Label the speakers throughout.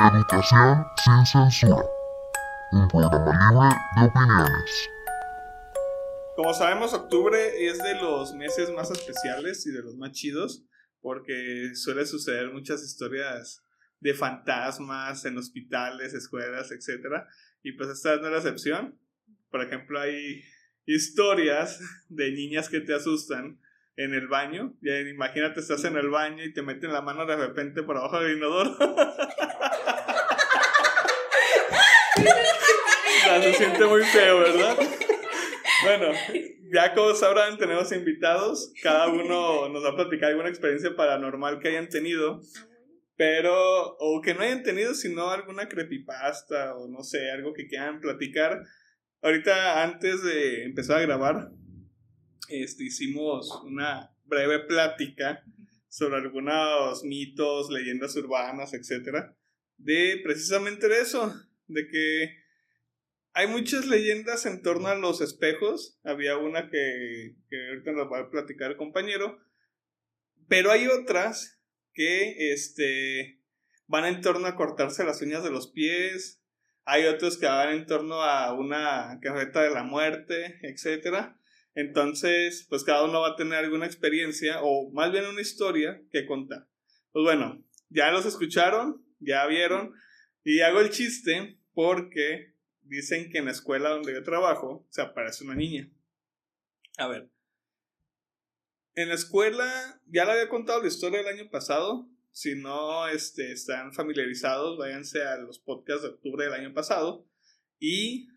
Speaker 1: Educación sin censura. Un programa libre de opiniones.
Speaker 2: Como sabemos, octubre es de los meses más especiales y de los más chidos porque suele suceder muchas historias de fantasmas en hospitales, escuelas, etc. Y pues esta no es la excepción. Por ejemplo, hay historias de niñas que te asustan en el baño. Imagínate, estás en el baño y te meten la mano de repente por abajo del inodoro. se siente muy feo, ¿verdad? Bueno, ya como sabrán, tenemos invitados. Cada uno nos va a platicar alguna experiencia paranormal que hayan tenido. Pero, o que no hayan tenido, sino alguna creepypasta o no sé, algo que quieran platicar. Ahorita, antes de empezar a grabar, este, hicimos una breve plática sobre algunos mitos, leyendas urbanas, etcétera, de precisamente eso, de que hay muchas leyendas en torno a los espejos. Había una que, que ahorita nos va a platicar el compañero. Pero hay otras que este, van en torno a cortarse las uñas de los pies. Hay otros que van en torno a una carreta de la muerte, etcétera. Entonces, pues cada uno va a tener alguna experiencia o más bien una historia que contar. Pues bueno, ya los escucharon, ya vieron y hago el chiste porque dicen que en la escuela donde yo trabajo se aparece una niña. A ver. En la escuela, ya le había contado la historia del año pasado. Si no este, están familiarizados, váyanse a los podcasts de octubre del año pasado y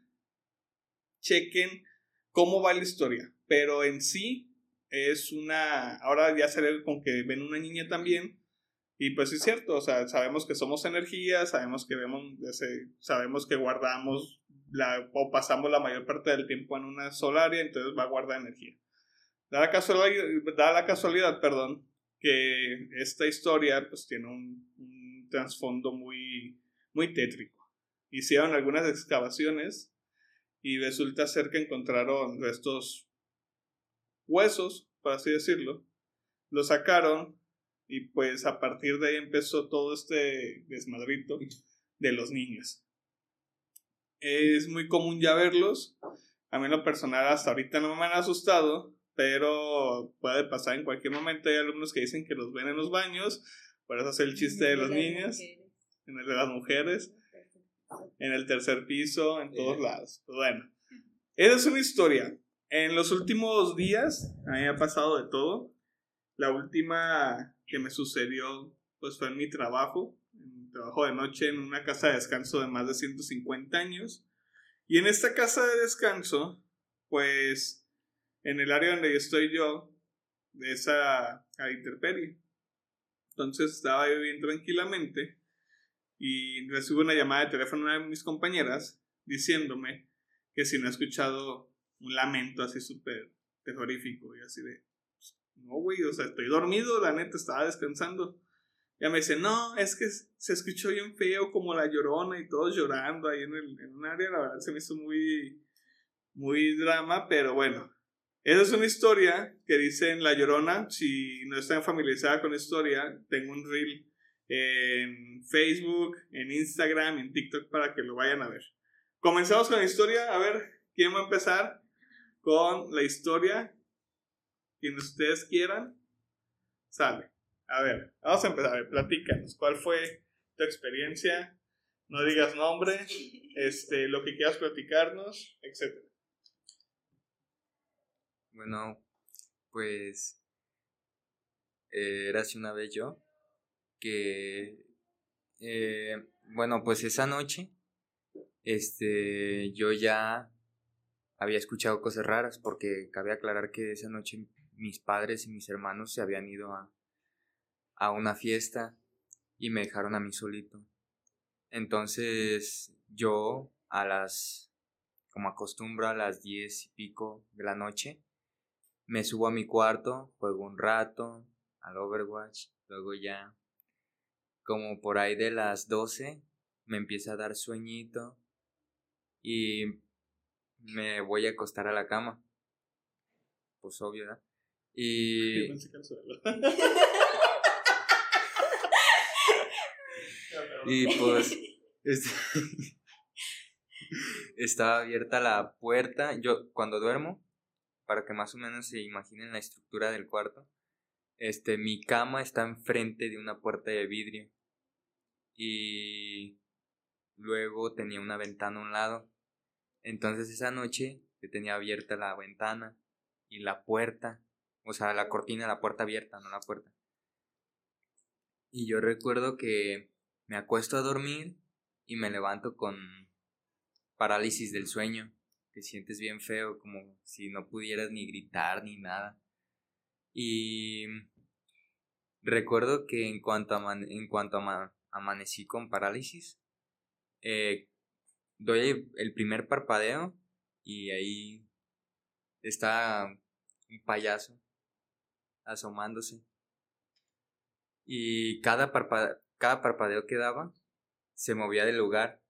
Speaker 2: chequen cómo va la historia. Pero en sí es una... Ahora ya sale con que ven una niña también. Y pues es cierto, o sea, sabemos que somos energía, sabemos que vemos, sabemos que guardamos la, o pasamos la mayor parte del tiempo en una sola área, entonces va a guardar energía. Da la casualidad, da la casualidad perdón, que esta historia pues tiene un, un trasfondo muy, muy tétrico. Hicieron algunas excavaciones y resulta ser que encontraron restos huesos, por así decirlo. Lo sacaron y pues a partir de ahí empezó todo este desmadrito de los niños. Es muy común ya verlos. A mí en lo personal hasta ahorita no me han asustado, pero puede pasar en cualquier momento. Hay alumnos que dicen que los ven en los baños, por eso hace el chiste de los niños, en el de las mujeres, en el tercer piso, en todos lados. Pues bueno, esa es una historia. En los últimos días, a mí me ha pasado de todo. La última que me sucedió, pues fue en mi trabajo, en trabajo de noche en una casa de descanso de más de 150 años. Y en esta casa de descanso, pues, en el área donde yo estoy yo, de esa a interperie. Entonces estaba yo bien tranquilamente y recibo una llamada de teléfono de una de mis compañeras diciéndome que si no he escuchado un lamento así súper terrorífico y así de, no, güey, o sea, estoy dormido, la neta, estaba descansando. Ya me dice, no, es que se escuchó bien feo como la llorona y todos llorando ahí en, el, en un área, la verdad se me hizo muy, muy drama, pero bueno. Esa es una historia que dice en La Llorona, si no están familiarizados con la historia, tengo un reel en Facebook, en Instagram, en TikTok para que lo vayan a ver. Comenzamos con la historia, a ver, ¿quién va a empezar? con la historia. Quien ustedes quieran, sale. A ver, vamos a empezar. A ver, platícanos. ¿Cuál fue tu experiencia? No digas nombre, este, lo que quieras platicarnos, etc.
Speaker 3: Bueno, pues eh, era así una vez yo que, eh, bueno, pues esa noche, este, yo ya había escuchado cosas raras porque cabe aclarar que esa noche mis padres y mis hermanos se habían ido a, a una fiesta y me dejaron a mí solito. Entonces yo a las, como acostumbro, a las diez y pico de la noche, me subo a mi cuarto, juego un rato al Overwatch, luego ya como por ahí de las doce me empieza a dar sueñito y me voy a acostar a la cama. Pues obvio, ¿verdad? Y... Y pues este, estaba abierta la puerta. Yo cuando duermo, para que más o menos se imaginen la estructura del cuarto, este, mi cama está enfrente de una puerta de vidrio. Y luego tenía una ventana a un lado. Entonces esa noche que tenía abierta la ventana y la puerta, o sea, la cortina, la puerta abierta, no la puerta. Y yo recuerdo que me acuesto a dormir y me levanto con parálisis del sueño, que sientes bien feo, como si no pudieras ni gritar ni nada. Y recuerdo que en cuanto, en cuanto amanecí con parálisis, eh, doy el primer parpadeo y ahí está un payaso asomándose. Y cada, cada parpadeo que daba se movía del lugar.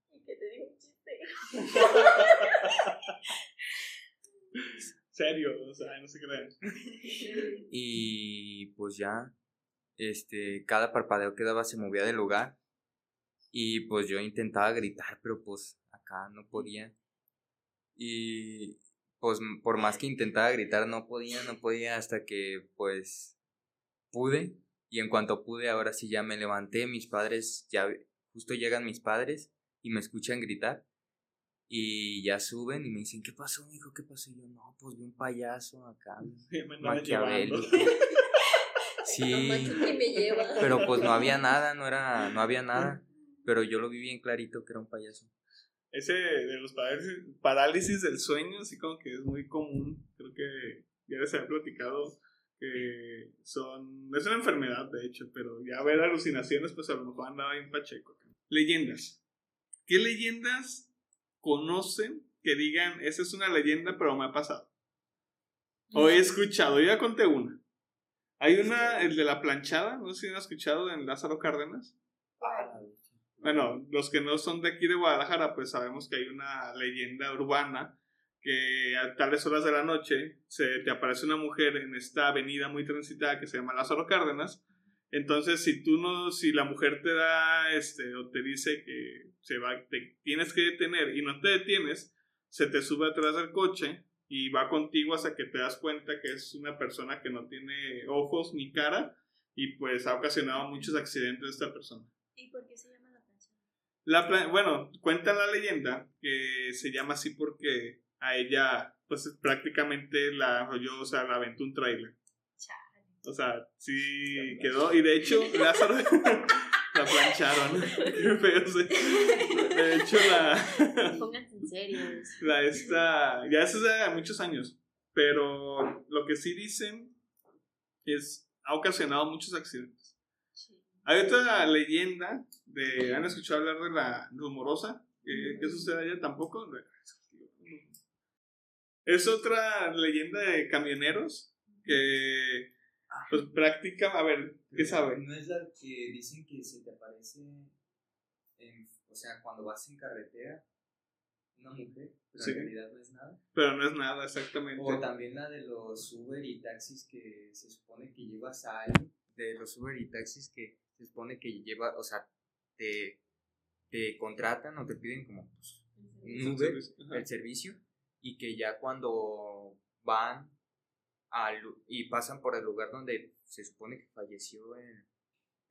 Speaker 2: Serio, o sea, no se crean.
Speaker 3: Y pues ya, este, cada parpadeo que daba se movía del lugar. Y pues yo intentaba gritar, pero pues acá no podía. Y pues por más que intentaba gritar, no podía, no podía hasta que pues pude. Y en cuanto pude, ahora sí ya me levanté, mis padres, ya justo llegan mis padres y me escuchan gritar. Y ya suben y me dicen, ¿qué pasó, hijo? ¿Qué pasó? Y yo, no, pues vi un payaso acá. Maquiavélico. Sí. Pero pues no había nada, no era, no había nada. Pero yo lo vi bien clarito que era un payaso.
Speaker 2: Ese de los parálisis, del sueño, así como que es muy común. Creo que ya les había platicado que son. Es una enfermedad, de hecho, pero ya ver alucinaciones, pues a lo mejor andaba en Pacheco. Leyendas. ¿Qué leyendas conocen que digan, esa es una leyenda, pero me ha pasado? O he escuchado, yo ya conté una. Hay una, el de la planchada, no sé si han escuchado en Lázaro Cárdenas. Bueno, los que no son de aquí de Guadalajara, pues sabemos que hay una leyenda urbana que a tales horas de la noche se te aparece una mujer en esta avenida muy transitada que se llama Lázaro Cárdenas. Entonces, si tú no, si la mujer te da, este, o te dice que se va, te tienes que detener y no te detienes, se te sube atrás del coche y va contigo hasta que te das cuenta que es una persona que no tiene ojos ni cara y pues ha ocasionado muchos accidentes esta persona.
Speaker 4: ¿Y por qué se llama
Speaker 2: la bueno, cuenta la leyenda que se llama así porque a ella, pues prácticamente la yo, o sea, la aventó un trailer. O sea, sí quedó. Y de hecho, Lázaro la plancharon. De hecho, la.
Speaker 4: Pónganse en serio.
Speaker 2: La esta. Ya eso es de muchos años. Pero lo que sí dicen es. Ha ocasionado muchos accidentes. Hay otra leyenda de. ¿Han escuchado hablar de la rumorosa? ¿Qué, sucede allá tampoco? Es otra leyenda de camioneros que. Pues práctica, a ver, ¿qué sabe?
Speaker 3: ¿No es la que dicen que se te aparece, en, o sea, cuando vas en carretera, una mujer, pero en realidad no es nada?
Speaker 2: Pero no es nada, exactamente.
Speaker 3: O también la de los Uber y taxis que se supone que llevas a alguien, de los Uber y taxis que se supone que lleva, o sea, te, te contratan o te piden como pues, un Uber, el servicio, y que ya cuando van al, y pasan por el lugar donde se supone que falleció el,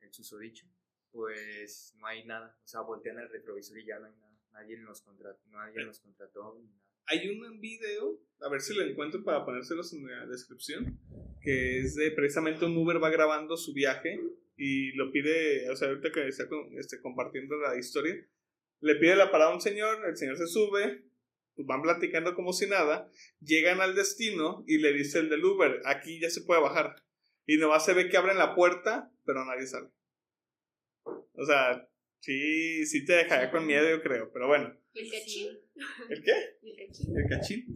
Speaker 3: el susodicho, pues no hay nada, o sea, voltean el retrovisor y ya no hay nada, nadie los contrató, nadie los contrató ni nada.
Speaker 2: Hay un video, a ver si lo encuentro para ponérselos en la descripción, que es de precisamente un Uber va grabando su viaje y lo pide, o sea, ahorita que está este, compartiendo la historia, le pide la parada a un señor, el señor se sube, pues van platicando como si nada, llegan al destino y le dice el del Uber, aquí ya se puede bajar. Y nomás se ve que abren la puerta, pero nadie sale. O sea, sí, sí te dejaría con miedo, yo creo, pero bueno.
Speaker 4: ¿Y el cachín?
Speaker 2: ¿El qué?
Speaker 4: El cachín.
Speaker 2: El cachín.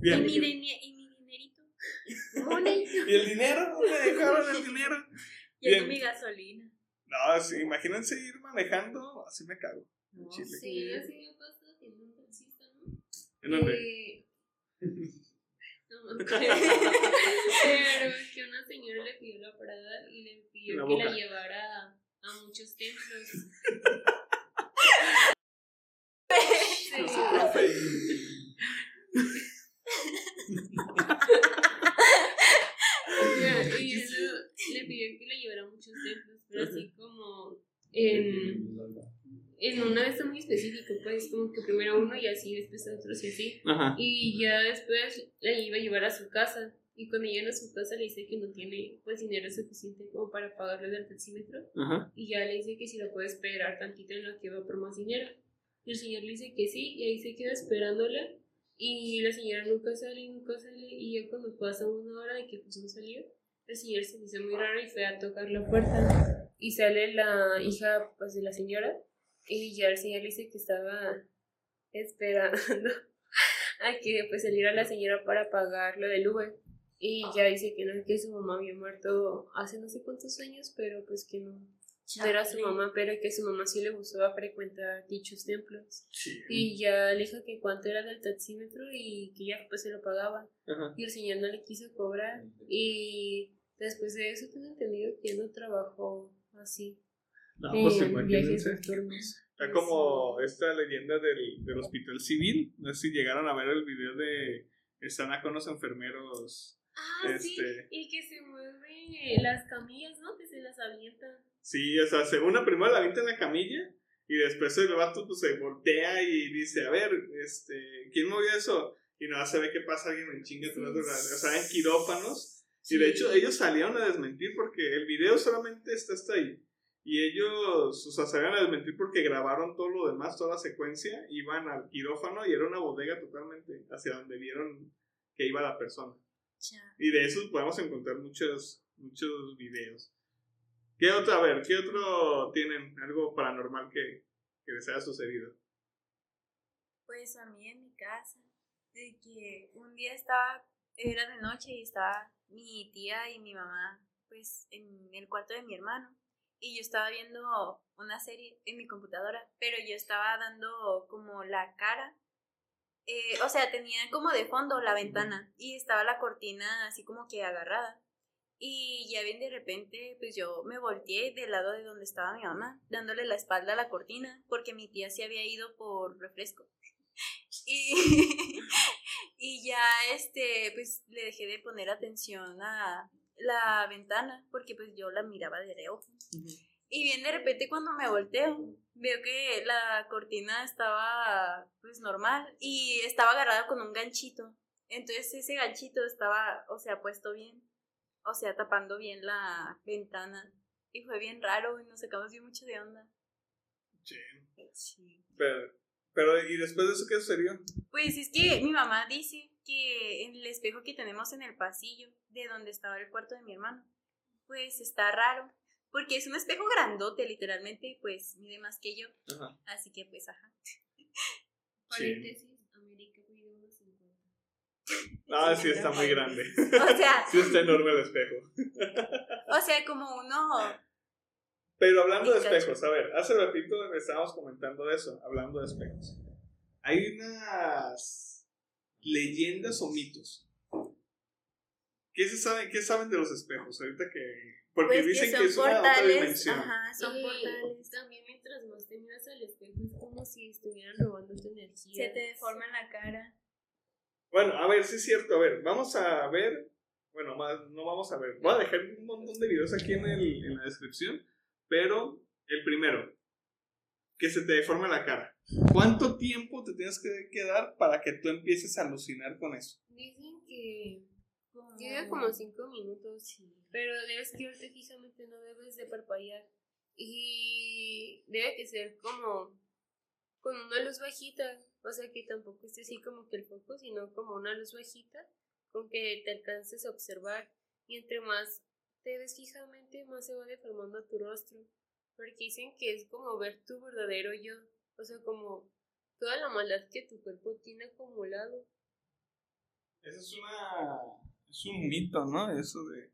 Speaker 4: Bien. ¿Y mi, y mi dinerito?
Speaker 2: ¿Y el dinero? ¿Dónde dejaron el dinero?
Speaker 4: Y aquí mi gasolina.
Speaker 2: No, imagínense ir manejando, así me cago.
Speaker 4: No, sí, así me pasa siendo un taxista, ¿no?
Speaker 2: ¿En dónde? Eh,
Speaker 4: no, Pero que una señora le pidió la parada y le pidió que la llevara a muchos templos.
Speaker 2: Yo soy profe.
Speaker 4: y eso le pidió que le llevara a muchos templos, pero así como en, en una vez muy específico, pues como que primero uno y otros y así.
Speaker 2: Ajá.
Speaker 4: Y ya después la iba a llevar a su casa. Y cuando llega a su casa le dice que no tiene pues dinero suficiente como para pagarle del taxímetro.
Speaker 2: Ajá.
Speaker 4: Y ya le dice que si lo puede esperar tantito en lo que va por más dinero. Y el señor le dice que sí, y ahí se queda esperándola. Y la señora nunca sale, nunca sale. Y ya cuando pasa una hora de que pues no salió, el señor se hizo muy raro y fue a tocar la puerta. Y sale la hija pues de la señora. Y ya el señor le dice que estaba esperando a que pues saliera la señora para pagar lo del Uber. Y ya dice que no, que su mamá había muerto hace no sé cuántos años, pero pues que no, no era su mamá, pero que su mamá sí le gustaba frecuentar dichos templos.
Speaker 2: Sí.
Speaker 4: Y ya le dijo que cuánto era del taxímetro y que ya pues se lo pagaba.
Speaker 2: Ajá.
Speaker 4: Y el señor no le quiso cobrar. Y después de eso tengo entendido que no trabajó así.
Speaker 2: No, pues
Speaker 4: en viajes
Speaker 2: imagínense. Está como esta leyenda del, del hospital civil. No sé si llegaron a ver el video de están acá unos enfermeros.
Speaker 4: Ah, sí.
Speaker 2: Este-
Speaker 4: Y que se mueven las camillas, ¿no? Que se las avientan.
Speaker 2: Sí, o sea, según la primera la avienta en la camilla y después el vato pues, se voltea y dice, a ver, este, ¿quién movió eso? Y nada, se ve que pasa alguien en chinga la- O sea, en quirófanos. Y de hecho ellos salieron a desmentir porque el video solamente está hasta ahí. Y ellos, o sea, salieron a desmentir porque grabaron todo lo demás, toda la secuencia, iban al quirófano y era una bodega totalmente hacia donde vieron que iba la persona. Y de esos podemos encontrar muchos, muchos videos. ¿Qué otro, a ver, qué otro tienen algo paranormal que, que les haya sucedido?
Speaker 5: Pues a mí en mi casa, de que un día estaba, era de noche y estaba mi tía y mi mamá, pues en el cuarto de mi hermano. Y yo estaba viendo una serie en mi computadora, pero yo estaba dando como la cara. eh, o sea, tenía como de fondo la ventana y estaba la cortina así como que agarrada. Y ya bien de repente, pues yo me volteé del lado de donde estaba mi mamá, dándole la espalda a la cortina, porque mi tía se había ido por refresco. Y, y ya este, pues le dejé de poner atención a la ventana, porque pues yo la miraba de reojo. Y bien de repente cuando me volteo, veo que la cortina estaba pues normal y estaba agarrada con un ganchito. Entonces ese ganchito estaba, o sea, puesto bien, o sea, tapando bien la ventana. Y fue bien raro y nos sacamos bien mucho de onda.
Speaker 2: Sí.
Speaker 5: Sí.
Speaker 2: Pero, pero, ¿y después de eso qué sucedió?
Speaker 5: Pues es que mi mamá dice que en el espejo que tenemos en el pasillo, de donde estaba el cuarto de mi hermano, pues está raro. Porque es un espejo grandote, literalmente, pues mide más que yo.
Speaker 2: Ajá.
Speaker 5: Así que pues, ajá.
Speaker 4: Paréntesis, América mide unos 50.
Speaker 2: Ah, sí, está muy grande.
Speaker 5: O sea,
Speaker 2: Sí, está enorme el espejo.
Speaker 5: o sea, como uno.
Speaker 2: Pero hablando de espejos, a ver, hace ratito estábamos comentando de eso, hablando de espejos. Hay unas leyendas o mitos. ¿Qué, se sabe, ¿Qué saben de los espejos? Ahorita que. Porque
Speaker 5: Pues
Speaker 2: dicen
Speaker 5: que
Speaker 2: que,
Speaker 5: son
Speaker 2: es una otra
Speaker 5: portales.
Speaker 2: dimensión.
Speaker 5: Ajá, son
Speaker 4: Y
Speaker 5: portales.
Speaker 4: También mientras más te miras al espejo es como si estuvieran robando tu energía.
Speaker 5: Se te deforma la cara.
Speaker 2: Bueno, a ver, sí es cierto. A ver, vamos a ver. Bueno, más, no vamos a ver. Voy a dejar un montón de videos aquí en, el, en la descripción. Pero el primero, que se te deforme la cara. ¿Cuánto tiempo te tienes que quedar para que tú empieces a alucinar con eso?
Speaker 4: Dicen que
Speaker 5: Como...
Speaker 4: llega como 5 minutos, pero debes quedarte fijamente, no debes de parpadear. Y debe que ser como con una luz bajita, o sea que tampoco esté así como que el foco, sino como una luz bajita con que te alcances a observar. Y entre más te ves fijamente, más se va deformando tu rostro. Porque dicen que es como ver tu verdadero yo, o sea, como toda la maldad que tu cuerpo tiene acumulado.
Speaker 2: Eso es una. Es un mito, ¿no? Eso de.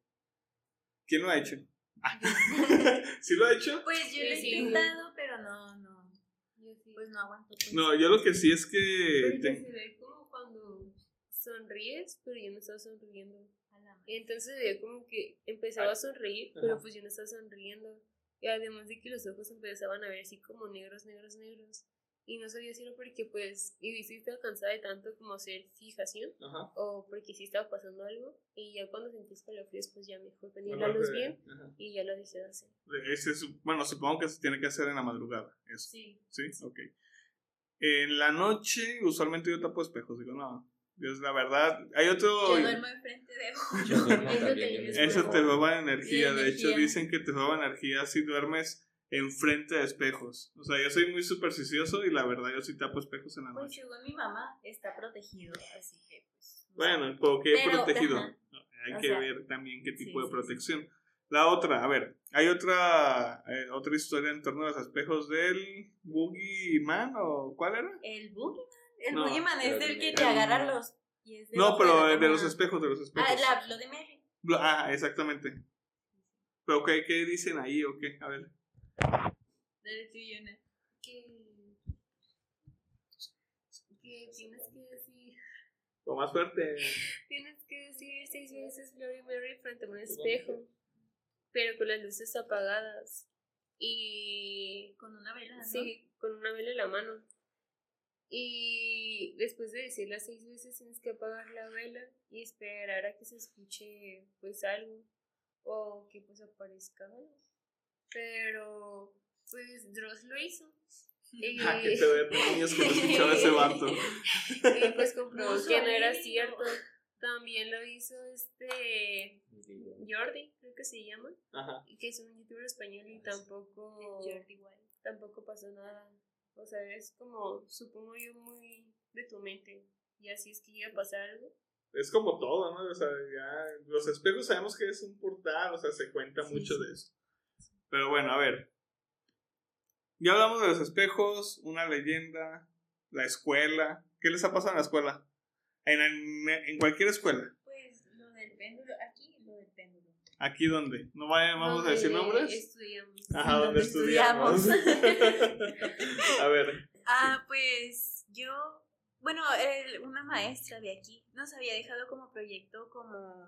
Speaker 2: ¿Quién lo ha hecho? ¿Sí lo ha hecho?
Speaker 5: Pues yo lo he
Speaker 4: Sí, sí.
Speaker 5: intentado, pero no, no.
Speaker 4: Yo sí.
Speaker 5: Pues no aguanto. pues.
Speaker 2: No, yo lo que sí es que. Te-
Speaker 4: se ve como cuando sonríes, pero yo no estaba sonriendo. Y entonces veía como que empezaba a sonreír, pero pues yo no estaba sonriendo. Y además de que los ojos empezaban a ver así como negros, negros, negros. Y no sabía si era porque, pues, y sí estaba cansada de tanto como hacer fijación
Speaker 2: Ajá.
Speaker 4: o porque sí estaba pasando algo. Y ya cuando sentí escalofríos, pues ya mejor tenía la luz bien
Speaker 2: ajá.
Speaker 4: y ya lo dejé de hacer.
Speaker 2: Ese es- bueno, supongo que se tiene que hacer en la madrugada. Eso.
Speaker 4: Sí.
Speaker 2: Sí, ok. En la noche, usualmente yo tapo espejos. Digo, no, Dios, la verdad. Hay otro.
Speaker 5: Yo duermo enfrente de
Speaker 3: Yo duermo
Speaker 4: Eso te- eso
Speaker 2: te roba energía. De hecho, dicen que te roba energía si duermes enfrente de espejos. O sea, yo soy muy supersticioso y la verdad yo sí tapo espejos en la
Speaker 5: Pues
Speaker 2: noche.
Speaker 5: según mi mamá, está protegido, así que pues. no
Speaker 2: Bueno, porque he
Speaker 5: Pero,
Speaker 2: protegido.
Speaker 5: ajá.
Speaker 2: Hay
Speaker 5: O
Speaker 2: que
Speaker 5: sea,
Speaker 2: ver también qué tipo
Speaker 5: sí,
Speaker 2: de
Speaker 5: sí, sí.
Speaker 2: protección. La otra, a ver, hay otra eh, otra historia en torno a los espejos del Boogeyman o cuál era?
Speaker 5: El boogeyman. El
Speaker 2: No,
Speaker 5: boogeyman es
Speaker 3: pero
Speaker 5: del que
Speaker 3: el-
Speaker 5: te agarra los pies.
Speaker 2: No, pero eh, de los espejos, de los espejos.
Speaker 5: Ah, la, lo de Mary.
Speaker 2: Lo- Ah, exactamente. Pero ¿qué, qué dicen ahí o qué? A ver.
Speaker 5: Del tuyo, ¿no?
Speaker 4: Que, que tienes que decir,
Speaker 2: O más fuerte.
Speaker 4: tienes que decir seis veces Bloody Mary frente a un espejo, pero con las luces apagadas y
Speaker 5: Con una vela, ¿no?
Speaker 4: Sí, con una vela en la mano. Y después de decirla seis veces tienes que apagar la vela y esperar a que se escuche pues algo o que pues aparezca algo. Pero pues Dross lo hizo. Y,
Speaker 2: Ah, pedo de niños que no escuchaba ese vato.
Speaker 4: y pues comprobó que no era cierto. También lo hizo este Jordi, creo que se llama,
Speaker 2: Ajá.
Speaker 4: y que es un youtuber español y tampoco
Speaker 5: Jordi Wild.
Speaker 4: tampoco pasó nada. O sea, es como, supongo yo, muy de tu mente. Y así es que iba a pasar algo.
Speaker 2: Es como todo, ¿no? O sea, ya los espejos sabemos que es un portal, o sea, se cuenta
Speaker 5: Sí,
Speaker 2: mucho
Speaker 5: sí.
Speaker 2: de eso. Pero bueno, a ver. Ya hablamos de los espejos, una leyenda, la escuela. ¿Qué les ha pasado en la escuela? En, en, en cualquier escuela.
Speaker 5: Pues lo del péndulo, aquí lo del péndulo.
Speaker 2: ¿Aquí dónde? ¿No vaya- vamos a decir
Speaker 4: Donde
Speaker 2: nombres?
Speaker 4: Estudiamos.
Speaker 2: Ajá,
Speaker 5: Donde
Speaker 2: donde estudiamos. a ver.
Speaker 5: Ah, pues yo, bueno, el- una maestra de aquí nos había dejado como proyecto como,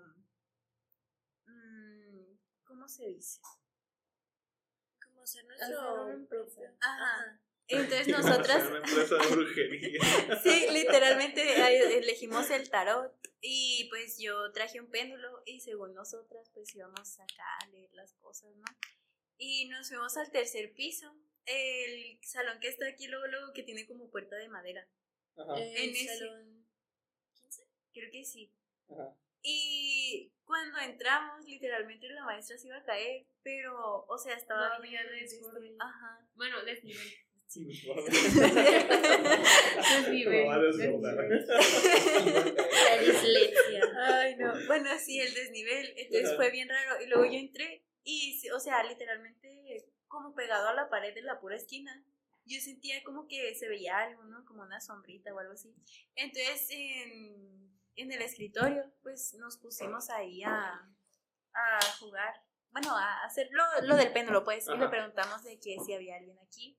Speaker 5: mm, ¿cómo se dice?
Speaker 4: Como hacer
Speaker 5: Hacer
Speaker 4: nuestro propio.
Speaker 5: Ajá. Entonces nosotras, sí, literalmente elegimos el tarot y pues yo traje un péndulo y según nosotras pues íbamos acá a leer las cosas, ¿no? Y nos fuimos al tercer piso, el salón que está aquí luego, luego que tiene como puerta de madera.
Speaker 2: Ajá.
Speaker 5: En
Speaker 4: El
Speaker 5: ese.
Speaker 4: salón.
Speaker 5: Creo que sí.
Speaker 2: Ajá.
Speaker 5: Y cuando entramos, literalmente la maestra se iba a caer, pero, o sea, estaba
Speaker 4: No
Speaker 5: bien
Speaker 4: desborde.
Speaker 5: Ajá.
Speaker 4: Bueno, desnivel.
Speaker 2: A desbordar.
Speaker 4: desnivel. La dislexia.
Speaker 5: Ay, no. Bueno, sí, el desnivel. Entonces fue bien raro. Y luego yo entré y, sí, o sea, literalmente como pegado a la pared de la pura esquina. Yo sentía como que se veía algo, ¿no? Como una sombrita o algo así. Entonces, en, en el escritorio, pues nos pusimos ahí a, a jugar. Bueno, a hacer lo, lo del péndulo, pues. Y le preguntamos de que si había alguien aquí.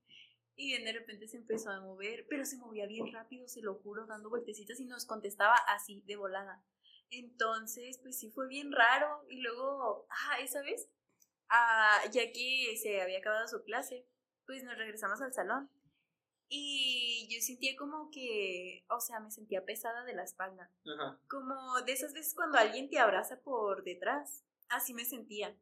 Speaker 5: Y de repente se empezó a mover, pero se movía bien rápido, se lo juro, dando vueltecitas y nos contestaba así, de volada. Entonces, pues sí fue bien raro. Y luego, ah, esa vez, ah, ya que se había acabado su clase, pues nos regresamos al salón. Y yo sentía como que, o sea, me sentía pesada de la espalda.
Speaker 2: Ajá.
Speaker 5: Como de esas veces cuando alguien te abraza por detrás. Así me sentía.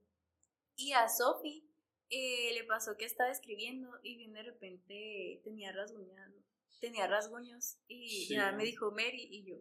Speaker 5: Y a Sophie eh, le pasó que estaba escribiendo y bien de repente tenía rasguñado, tenía rasguños y
Speaker 2: Sí.
Speaker 5: ya me dijo Mary y yo,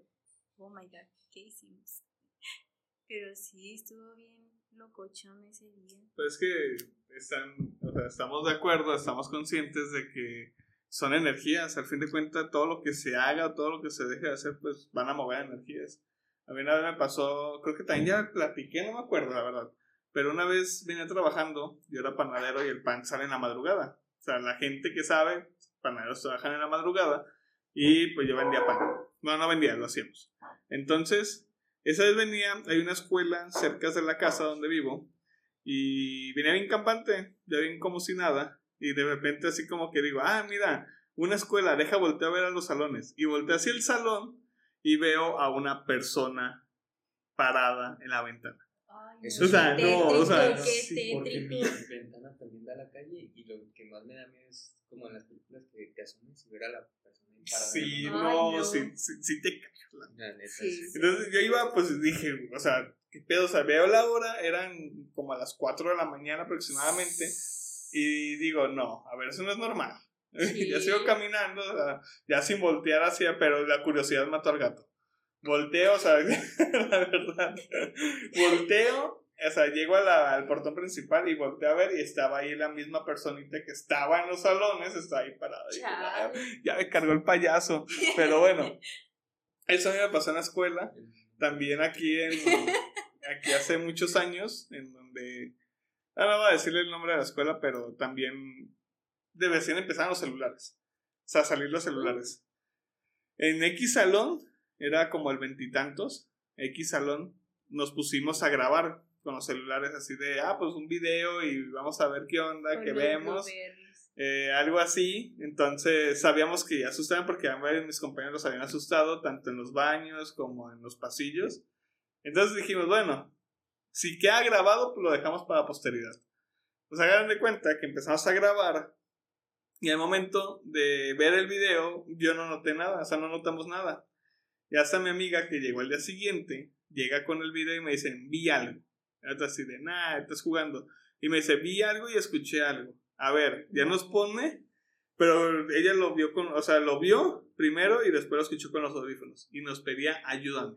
Speaker 5: oh my god, ¿qué hicimos? Pero sí, estuvo bien locochón ese día.
Speaker 2: Pues es que están, o sea, estamos de acuerdo, estamos conscientes de que son energías. Al fin de cuentas, todo lo que se haga, todo lo que se deje de hacer, pues van a mover energías. A mí una vez me pasó, creo que también ya platiqué, no me acuerdo, la verdad. Pero una vez vine trabajando, yo era panadero y el pan sale en la madrugada. O sea, la gente que sabe, panaderos trabajan en la madrugada y pues yo vendía pan. No, no vendía, lo hacíamos. Entonces, esa vez venía, hay una escuela cerca de la casa donde vivo y venía bien campante, ya bien como si nada y de repente así como que digo, ah, mira, una escuela, deja voltear a ver a los salones y volteé hacia el salón y veo a una persona parada en la ventana.
Speaker 3: Eso
Speaker 2: O sea, no, o sea,
Speaker 5: Tétrico,
Speaker 2: sí,
Speaker 3: Porque mi
Speaker 5: tétrico.
Speaker 3: ventana también da a la calle y lo que más me da miedo es como en las películas que te asomes y ver a la persona parada.
Speaker 2: Sí,
Speaker 4: Ay,
Speaker 2: no,
Speaker 4: no.
Speaker 2: sí, sí, sí te cagas la-
Speaker 3: La neta,
Speaker 5: Sí.
Speaker 3: sí.
Speaker 2: Entonces yo iba, pues dije, o sea, ¿qué pedo? O sea, veo la hora, eran como a las 4 de la mañana aproximadamente, y digo, no, a ver, eso no es normal.
Speaker 5: Sí.
Speaker 2: ya sigo caminando, o sea, ya sin voltear hacia, pero la curiosidad mató al gato. Volteo, o sea, la verdad, volteo, o sea, llego a la- al portón principal y volteo a ver y estaba ahí la misma personita que estaba en los salones, está ahí parada. Y "Ah, ya me cargó el payaso, pero bueno, eso a mí me pasó en la escuela también aquí en aquí hace muchos años en donde ah, no voy a decirle el nombre de la escuela pero también de recién empezaron los celulares o sea salir los celulares. En X salón era como el veintitantos X salón nos pusimos a grabar con los celulares así de ah pues un video y vamos a ver qué onda
Speaker 4: los
Speaker 2: vemos eh, algo así. Entonces sabíamos que asustaban porque a mis compañeros los habían asustado, tanto en los baños como en los pasillos. Entonces dijimos, bueno, si queda grabado, pues lo dejamos para la posteridad. Pues hagan de cuenta que empezamos a grabar y al momento de ver el video yo no noté nada, o sea, no notamos nada. Y hasta mi amiga que llegó al día siguiente, llega con el video y me dice, vi algo. Y otra así de, nah, estás jugando. Y me dice, vi algo y escuché algo. A ver, ya nos pone, pero ella lo vio con, o sea, lo vio primero y después lo escuchó con los audífonos. Y nos pedía, ayúdame.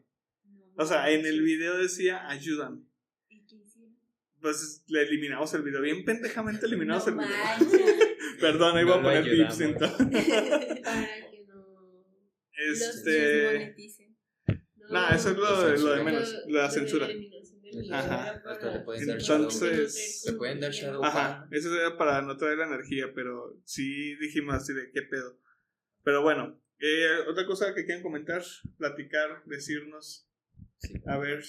Speaker 2: O sea, en el video decía, ayúdame. Pues le eliminamos el video, bien pendejamente eliminamos
Speaker 5: No
Speaker 2: el video. Perdón, ahí voy a
Speaker 3: No lo
Speaker 2: poner pips
Speaker 3: ayudamos.
Speaker 2: entonces.
Speaker 4: Para que no.
Speaker 5: Los
Speaker 2: Este.
Speaker 4: no
Speaker 2: Nah, eso es lo de- lo de menos,
Speaker 4: Lo-
Speaker 2: la censura. Ajá. Entonces,
Speaker 3: Se pueden dar shadow
Speaker 2: Ajá, eso era para no traer la energía, pero sí dijimos así de qué pedo. Pero bueno, eh, otra cosa que quieran comentar, platicar, decirnos,
Speaker 3: Sí.
Speaker 2: a ver.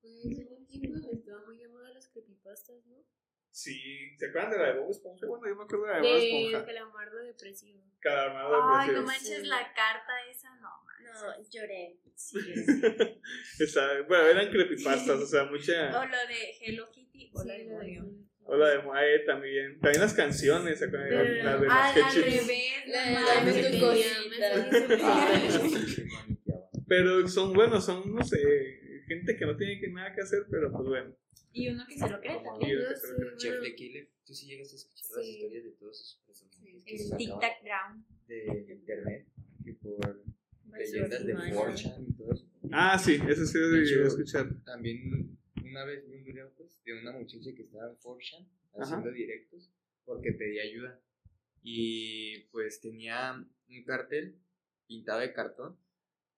Speaker 4: Pues en un tiempo estaba muy moda las creepypastas, ¿no?
Speaker 2: Sí, ¿se acuerdan de la de Bob Esponja? Bueno, yo me acuerdo de la de Bob
Speaker 4: De
Speaker 2: Esponja.
Speaker 4: calamardo depresivo.
Speaker 2: Calamardo
Speaker 5: Ay, no
Speaker 2: depresivo.
Speaker 5: manches la carta esa, no
Speaker 6: No, lloré.
Speaker 2: Está- bueno, eran creepypastas, o sea, mucha.
Speaker 5: O lo de Hello Kitty o la
Speaker 4: Sí,
Speaker 5: de
Speaker 4: de-
Speaker 5: Mario.
Speaker 2: O la de Moe también. También las canciones, ¿se acuerdan?
Speaker 4: Pero-
Speaker 2: La de los
Speaker 5: Ah, al
Speaker 2: sketches.
Speaker 5: revés,
Speaker 4: La
Speaker 5: no
Speaker 4: de
Speaker 6: Dame tu cosita.
Speaker 3: sí.
Speaker 2: Pero son buenos, son, no sé, gente que no tiene que nada que hacer, pero pues bueno.
Speaker 5: Y uno que se lo cree también.
Speaker 2: que
Speaker 4: bueno,
Speaker 3: the Killer, tú sí llegas a escuchar las
Speaker 4: Sí.
Speaker 3: historias de todos esos personajes que
Speaker 5: El Tic Tac Ground.
Speaker 3: de internet y por leyendas de
Speaker 6: Vaya.
Speaker 3: 4chan y todo eso.
Speaker 2: Ah, sí, eso sí lo
Speaker 3: De
Speaker 2: llegué a escuchar.
Speaker 3: También una vez vi un video pues, de una muchacha que estaba en 4chan
Speaker 2: Ajá.
Speaker 3: haciendo directos porque pedía ayuda. Y pues tenía un cartel pintado de cartón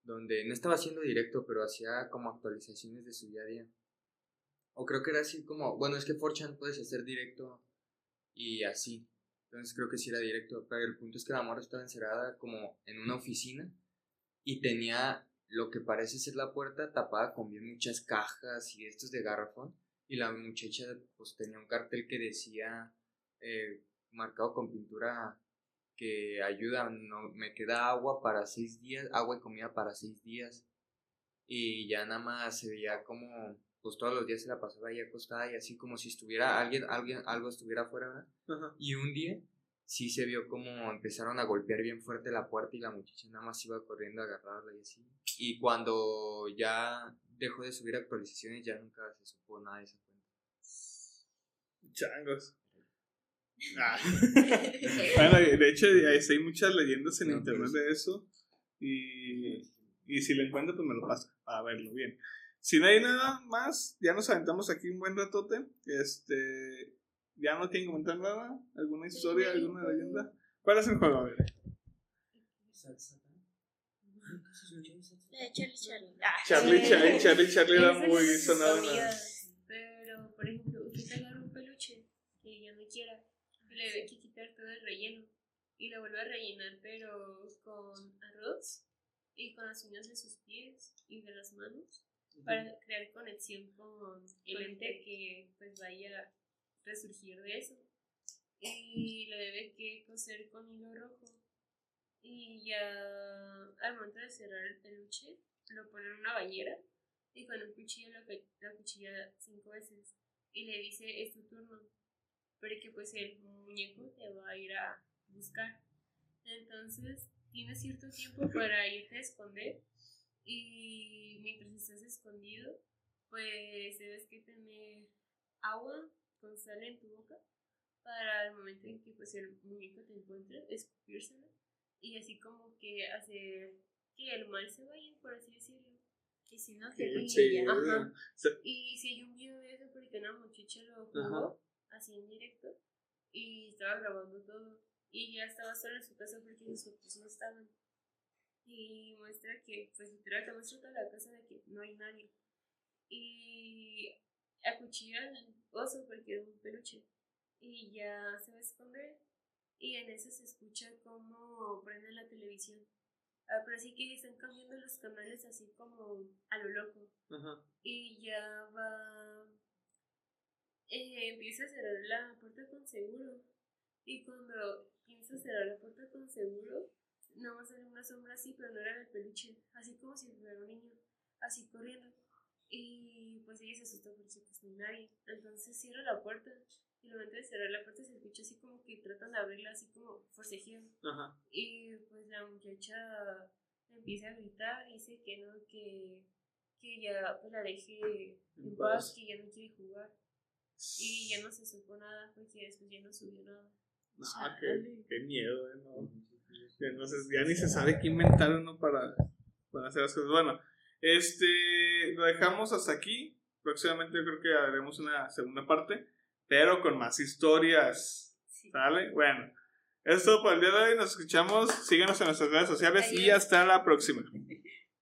Speaker 3: donde no estaba haciendo directo, pero hacía como actualizaciones de su día a día. O creo que era así como, bueno, es que 4chan puedes hacer directo y así. Entonces creo que sí era directo, pero el punto es que la morra estaba encerrada como en una oficina y tenía lo que parece ser la puerta tapada con bien muchas cajas y estos de garrafón. Y la muchacha pues tenía un cartel que decía, eh, marcado con pintura, que ayuda, no, me queda agua para seis días, agua y comida para seis días. Y ya nada más se veía como, pues todos los días se la pasaba ahí acostada y así como si estuviera alguien, alguien, algo estuviera afuera, ¿verdad?
Speaker 2: Ajá.
Speaker 3: Y un día sí se vio como empezaron a golpear bien fuerte la puerta y la muchacha nada más iba corriendo a agarrarla y así. Y cuando ya dejó de subir actualizaciones ya nunca se supo nada de esa cuenta.
Speaker 2: Changos. Ah. bueno, de hecho, hay hay muchas leyendas en
Speaker 3: No,
Speaker 2: internet
Speaker 3: pero
Speaker 2: de eso. Y, y si lo encuentro, pues me lo pasa para verlo bien. Si no hay nada más, ya nos aventamos aquí un buen ratote. Este. Ya no quieren comentar nada. ¿Alguna historia, alguna leyenda? ¿Cuál es el juego? A ver.
Speaker 6: De Charlie Charlie.
Speaker 5: Ah,
Speaker 2: Charlie,
Speaker 4: Eh,
Speaker 2: Charlie, Charlie, Charlie era muy sonado.
Speaker 4: Pero, por ejemplo, usted agarra un peluche que ya no quiera le debe que quitar todo el relleno y lo vuelve a rellenar, pero con arroz y con las uñas de sus pies y de las manos para crear conexión con el ente que pues vaya a resurgir de eso. Y lo debe que coser con hilo rojo. Y ya al momento de cerrar el peluche, lo pone en una bañera y con un cuchillo pe- la cuchilla cinco veces y le dice es tu turno, pero que pues el muñeco te va a ir a buscar. Entonces tienes cierto tiempo para irte a esconder y mientras estás escondido pues debes que tener agua con sal en tu boca para el momento en que pues el muñeco te encuentre, escupírselo y así como que hacer que el mal se vaya, por así decirlo.
Speaker 5: Y si no.
Speaker 4: Ajá.
Speaker 2: Se-
Speaker 4: Y si hay un video de eso porque una muchacha lo
Speaker 2: Ajá.
Speaker 4: jugó así en directo y estaba grabando todo y ya estaba sola en su casa porque sus otros no estaban. Y muestra que, pues literal, te muestra toda la casa de que no hay nadie. Y acuchilla al oso porque era un peluche. Y ya se va a esconder. Y en eso se escucha como prende la televisión. Ah, pero sí que están cambiando los canales así como a lo loco
Speaker 2: Ajá.
Speaker 4: y ya va. Eh, empieza a cerrar la puerta con seguro. Y cuando empieza a cerrar la puerta con seguro, no va a salir una sombra así, pero no era del peluche, así como si fuera un niño, así corriendo. Y pues ella se asusta porque pues no hay nadie. Entonces cierra la puerta. Y al momento de cerrar la puerta se escucha así como que tratan de abrirla, así como forcejeando. Y pues la muchacha empieza a gritar y dice que no, que, que ya pues, la deje
Speaker 2: En paz,
Speaker 4: que ya no quiere jugar. Y ya no se supo nada porque después ya no subió nada.
Speaker 2: No, qué, qué miedo, eh, no. Ya, no se- ya ni se sabe qué inventar uno para, para hacer las cosas. Bueno, este, lo dejamos hasta aquí. Próximamente yo creo que haremos una segunda parte, pero con más historias. ¿Sale? Bueno, eso es todo por el día de hoy. Nos escuchamos. Síganos en nuestras redes sociales y hasta la próxima.